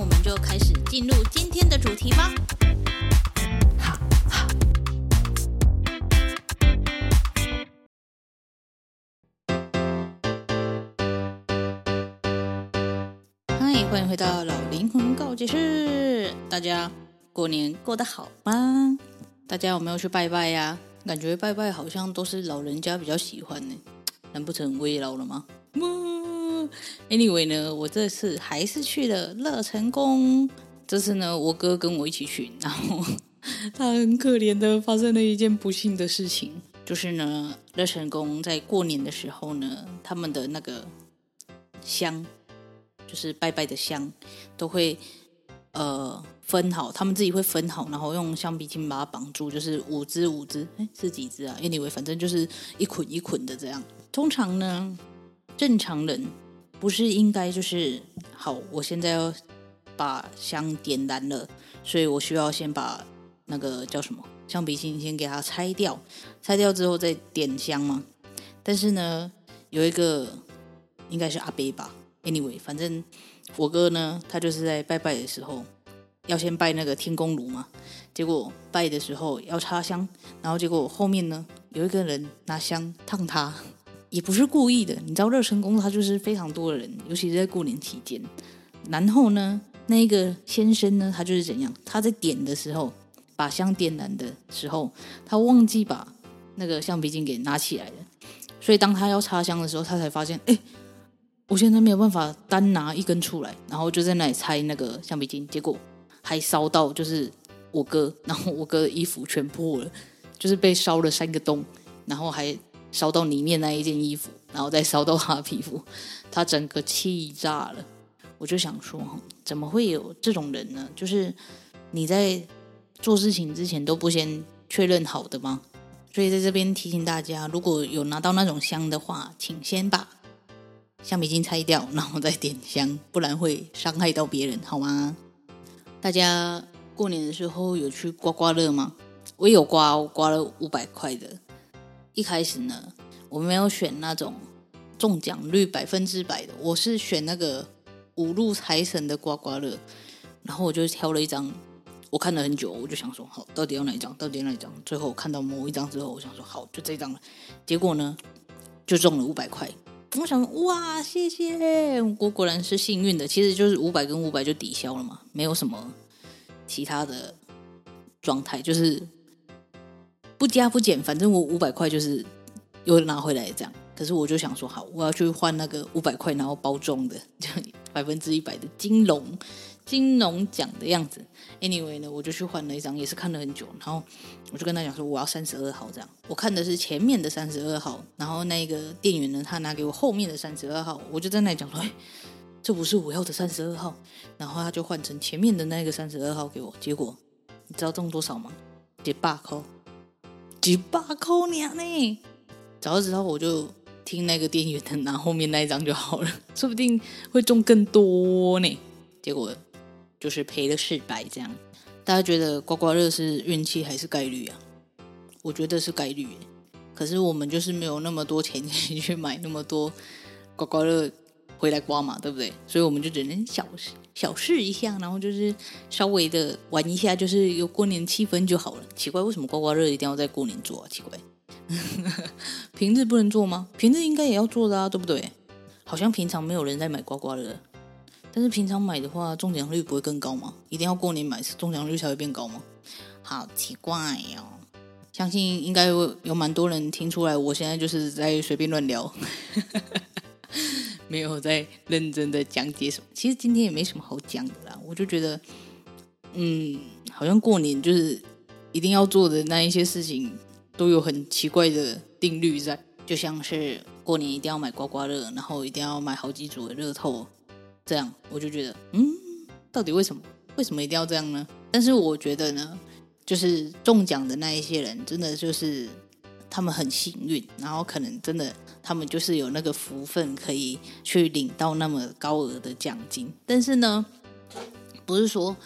我们就开始进入今天的主题吧。好，好。嗨，欢迎回到老灵魂告解室。大家过年过得好吗？大家有没有去拜拜呀？感觉拜拜好像都是老人家比较喜欢呢。难不成我也老了吗？Anyway 呢，我这次还是去了乐成宫。这次呢，我哥跟我一起去，然后 他很可怜的发生了一件不幸的事情，就是呢，乐成宫在过年的时候呢，他们的那个香，就是拜拜的香，都会呃分好，他们自己会分好，然后用橡皮筋把它绑住，就是五支五支，哎，是几支啊？Anyway，反正就是一捆一捆的这样。通常呢，正常人不是应该就是好，我现在要把香点燃了，所以我需要先把那个叫什么橡皮筋先给它拆掉，拆掉之后再点香嘛。但是呢，有一个应该是阿伯吧，anyway，反正我哥呢，他就是在拜拜的时候要先拜那个天公炉嘛，结果拜的时候要插香，然后结果后面呢有一个人拿香烫他。也不是故意的，你知道热成宫它就是非常多的人，尤其是在过年期间。然后呢，那个先生呢，他就是怎样？他在点的时候，把香点燃的时候，他忘记把那个橡皮筋给拿起来了。所以当他要插香的时候，他才发现，哎，我现在没有办法单拿一根出来，然后就在那里拆那个橡皮筋，结果还烧到就是我哥，然后我哥的衣服全破了，就是被烧了三个洞，然后还。烧到里面那一件衣服，然后再烧到他的皮肤，他整个气炸了。我就想说，怎么会有这种人呢？就是你在做事情之前都不先确认好的吗？所以在这边提醒大家，如果有拿到那种香的话，请先把橡皮筋拆掉，然后再点香，不然会伤害到别人，好吗？大家过年的时候有去刮刮乐吗？我有刮，我刮了五百块的。一开始呢，我没有选那种中奖率百分之百的，我是选那个五路财神的刮刮乐。然后我就挑了一张，我看了很久，我就想说，好，到底要哪一张？到底要哪一张？最后看到某一张之后，我想说，好，就这张了。结果呢，就中了五百块。我想，哇，谢谢，我果然是幸运的。其实就是五百跟五百就抵消了嘛，没有什么其他的状态，就是。不加不减，反正我五百块就是又拿回来这样。可是我就想说，好，我要去换那个五百块，然后包装的，就 百分之一百的金龙金龙奖的样子。Anyway 呢，我就去换了一张，也是看了很久。然后我就跟他讲说，我要三十二号这样。我看的是前面的三十二号，然后那个店员呢，他拿给我后面的三十二号。我就在那里讲说，哎，这不是我要的三十二号。然后他就换成前面的那个三十二号给我。结果你知道中多少吗？一百块。几百块呢？呢，早知道我就听那个店员的，拿后面那一张就好了，说不定会中更多呢。结果就是赔了四百这样。大家觉得刮刮乐是运气还是概率啊？我觉得是概率，可是我们就是没有那么多钱去买那么多刮刮乐回来刮嘛，对不对？所以我们就只能小试。小试一下，然后就是稍微的玩一下，就是有过年气氛就好了。奇怪，为什么刮刮乐一定要在过年做啊？奇怪，平日不能做吗？平日应该也要做的啊，对不对？好像平常没有人在买刮刮乐，但是平常买的话，中奖率不会更高吗？一定要过年买，中奖率才会变高吗？好奇怪哦！相信应该有有蛮多人听出来，我现在就是在随便乱聊。没有在认真的讲解什么，其实今天也没什么好讲的啦。我就觉得，嗯，好像过年就是一定要做的那一些事情，都有很奇怪的定律在。就像是过年一定要买刮刮乐，然后一定要买好几组的乐透，这样我就觉得，嗯，到底为什么？为什么一定要这样呢？但是我觉得呢，就是中奖的那一些人，真的就是他们很幸运，然后可能真的他们就是有那个福分可以去领到那么高额的奖金。但是呢，不是说。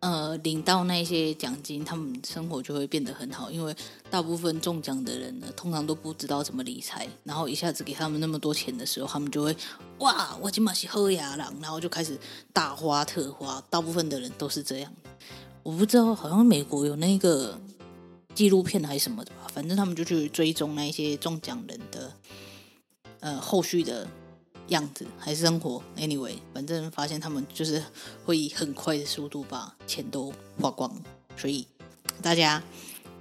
呃，领到那些奖金，他们生活就会变得很好，因为大部分中奖的人呢，通常都不知道怎么理财，然后一下子给他们那么多钱的时候，他们就会哇，我今晚是喝牙了，然后就开始大花特花。大部分的人都是这样，我不知道，好像美国有那个纪录片还是什么的吧，反正他们就去追踪那些中奖人的呃后续的。样子还是生活，anyway，反正发现他们就是会以很快的速度把钱都花光，所以大家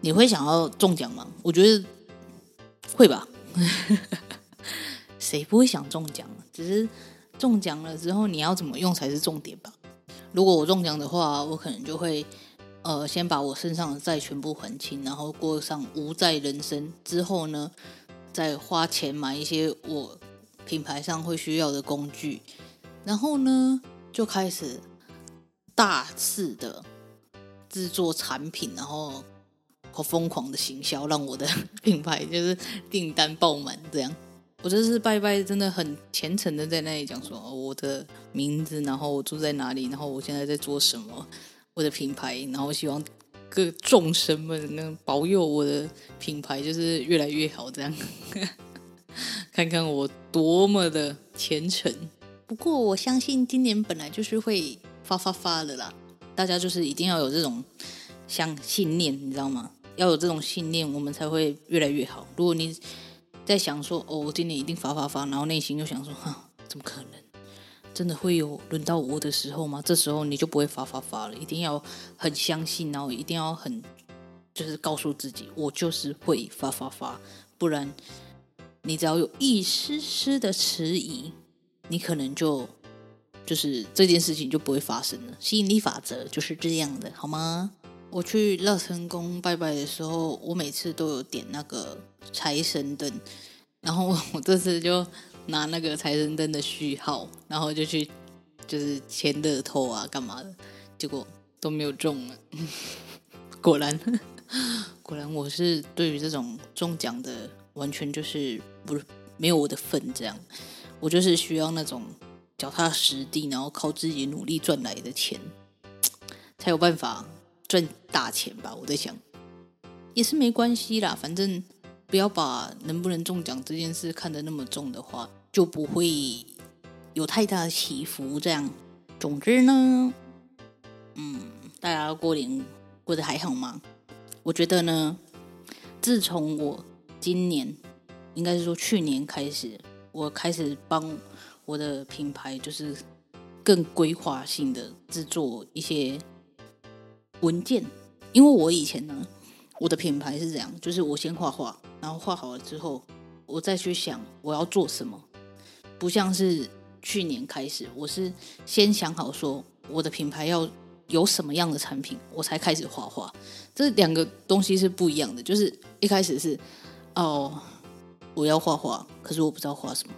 你会想要中奖吗？我觉得会吧，谁不会想中奖？只是中奖了之后你要怎么用才是重点吧。如果我中奖的话，我可能就会呃先把我身上的债全部还清，然后过上无债人生，之后呢再花钱买一些我。品牌上会需要的工具，然后呢，就开始大肆的制作产品，然后好疯狂的行销，让我的 品牌就是订单爆满。这样，我这次拜拜真的很虔诚的在那里讲说，我的名字，然后我住在哪里，然后我现在在做什么，我的品牌，然后希望各众生们能保佑我的品牌就是越来越好，这样。看看我多么的虔诚，不过我相信今年本来就是会发发发的啦。大家就是一定要有这种像信念，你知道吗？要有这种信念，我们才会越来越好。如果你在想说哦，我今年一定发发发，然后内心又想说哈，怎么可能？真的会有轮到我的时候吗？这时候你就不会发发发了。一定要很相信，然后一定要很就是告诉自己，我就是会发发发，不然。你只要有一丝丝的迟疑，你可能就就是这件事情就不会发生了。吸引力法则就是这样的，好吗？我去乐成宫拜拜的时候，我每次都有点那个财神灯，然后我这次就拿那个财神灯的序号，然后就去就是签乐透啊，干嘛的，结果都没有中了。果然，果然我是对于这种中奖的。完全就是不是没有我的份，这样我就是需要那种脚踏实地，然后靠自己努力赚来的钱，才有办法赚大钱吧。我在想，也是没关系啦，反正不要把能不能中奖这件事看得那么重的话，就不会有太大的起伏。这样，总之呢，嗯，大家过年过得还好吗？我觉得呢，自从我。今年应该是说去年开始，我开始帮我的品牌，就是更规划性的制作一些文件。因为我以前呢，我的品牌是这样，就是我先画画，然后画好了之后，我再去想我要做什么。不像是去年开始，我是先想好说我的品牌要有什么样的产品，我才开始画画。这两个东西是不一样的，就是一开始是。哦，我要画画，可是我不知道画什么，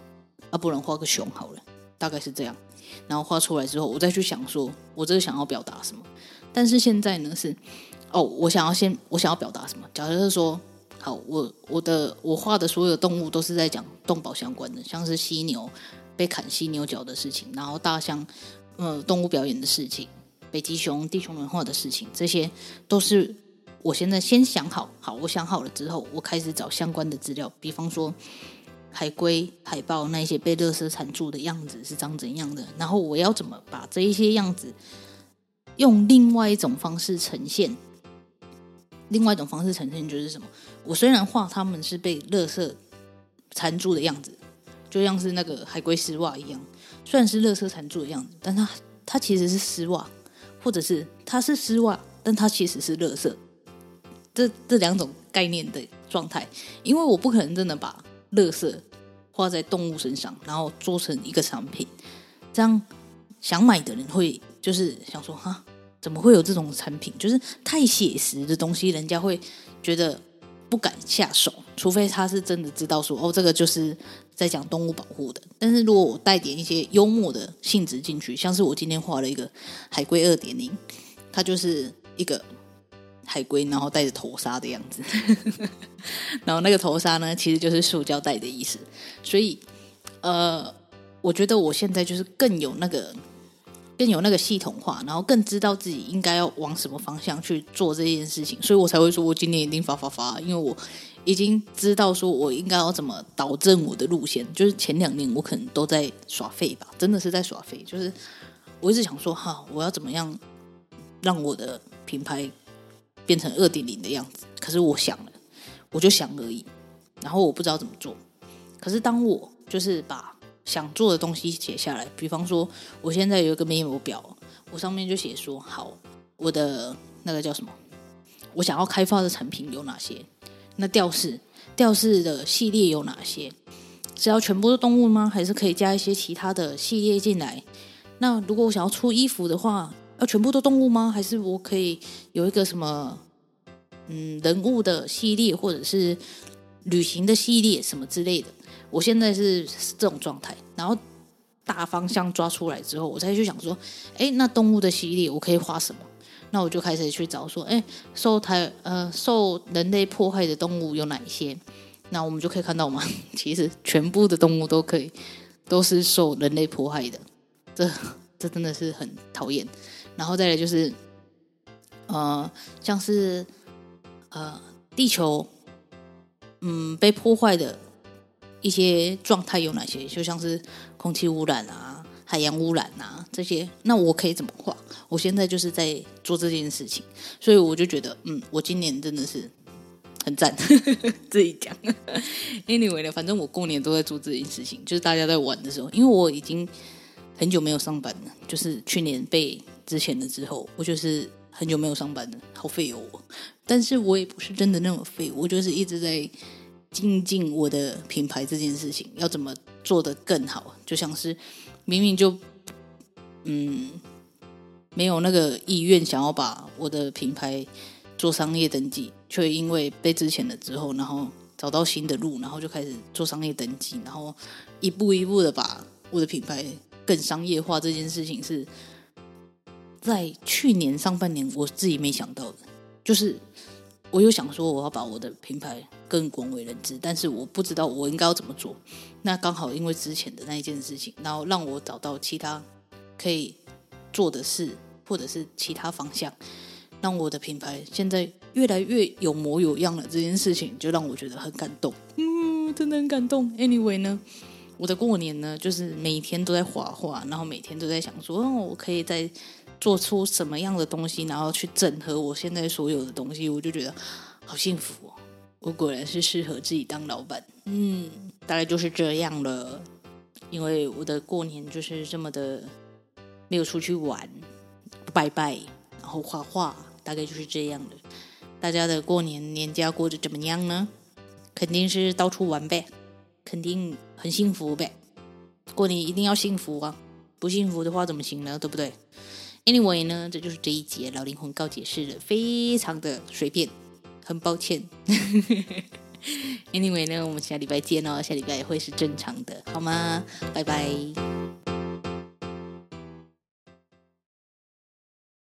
啊，不然画个熊好了，大概是这样。然后画出来之后，我再去想说，我这个想要表达什么。但是现在呢是，哦，我想要先，我想要表达什么？假设是说，好，我我的我画的所有动物都是在讲动保相关的，像是犀牛被砍犀牛角的事情，然后大象，呃，动物表演的事情，北极熊地球文化的事情，这些都是。我现在先想好，好，我想好了之后，我开始找相关的资料，比方说海龟、海豹那些被垃圾缠住的样子是长怎样的，然后我要怎么把这一些样子用另外一种方式呈现？另外一种方式呈现就是什么？我虽然画他们是被垃圾缠住的样子，就像是那个海龟丝袜一样，虽然是垃圾缠住的样子，但它它其实是丝袜，或者是它是丝袜，但它其实是垃圾。这这两种概念的状态，因为我不可能真的把垃圾画在动物身上，然后做成一个产品，这样想买的人会就是想说哈，怎么会有这种产品？就是太写实的东西，人家会觉得不敢下手，除非他是真的知道说哦，这个就是在讲动物保护的。但是如果我带点一些幽默的性质进去，像是我今天画了一个海龟二点零，它就是一个海龟，然后戴着头纱的样子，然后那个头纱呢，其实就是塑胶袋的意思。所以，呃，我觉得我现在就是更有那个。更有那个系统化，然后更知道自己应该要往什么方向去做这件事情，所以我才会说，我今年一定发发发，因为我已经知道说我应该要怎么导正我的路线。就是前两年我可能都在耍废吧，真的是在耍废。就是我一直想说，哈，我要怎么样让我的品牌变成二点零的样子？可是我想了，我就想而已，然后我不知道怎么做。可是当我就是把想做的东西写下来，比方说，我现在有一个 memo 表，我上面就写说，好，我的那个叫什么？我想要开发的产品有哪些？那吊饰，吊饰的系列有哪些？是要全部都动物吗？还是可以加一些其他的系列进来？那如果我想要出衣服的话，要全部都动物吗？还是我可以有一个什么，嗯，人物的系列，或者是旅行的系列，什么之类的？我现在是这种状态，然后大方向抓出来之后，我再去想说，哎，那动物的系列我可以画什么？那我就开始去找说，哎，受台呃受人类迫害的动物有哪一些？那我们就可以看到嘛，其实全部的动物都可以都是受人类迫害的，这这真的是很讨厌。然后再来就是，呃，像是呃地球，嗯，被破坏的。一些状态有哪些？就像是空气污染啊、海洋污染啊这些，那我可以怎么画？我现在就是在做这件事情，所以我就觉得，嗯，我今年真的是很赞，自己讲。Anyway 呢，反正我过年都在做这件事情，就是大家在玩的时候，因为我已经很久没有上班了，就是去年被之前了之后，我就是很久没有上班了，好废哦。但是我也不是真的那么废，我就是一直在。精进我的品牌这件事情要怎么做得更好？就像是明明就嗯没有那个意愿想要把我的品牌做商业登记，却因为被之前了之后，然后找到新的路，然后就开始做商业登记，然后一步一步的把我的品牌更商业化。这件事情是在去年上半年我自己没想到的，就是。我有想说我要把我的品牌更广为人知，但是我不知道我应该要怎么做。那刚好因为之前的那一件事情，然后让我找到其他可以做的事，或者是其他方向，让我的品牌现在越来越有模有样了。这件事情就让我觉得很感动，嗯，真的很感动。Anyway 呢，我的过年呢，就是每天都在画画，然后每天都在想说，哦，我可以在。做出什么样的东西，然后去整合我现在所有的东西，我就觉得好幸福哦！我果然是适合自己当老板，嗯，大概就是这样了。因为我的过年就是这么的没有出去玩，拜拜，然后画画，大概就是这样的。大家的过年年假过得怎么样呢？肯定是到处玩呗，肯定很幸福呗。过年一定要幸福啊，不幸福的话怎么行呢？对不对？Anyway 呢，这就是这一节老灵魂告解释的，非常的随便，很抱歉。Anyway 呢，我们下礼拜见哦，下礼拜也会是正常的，好吗？拜拜。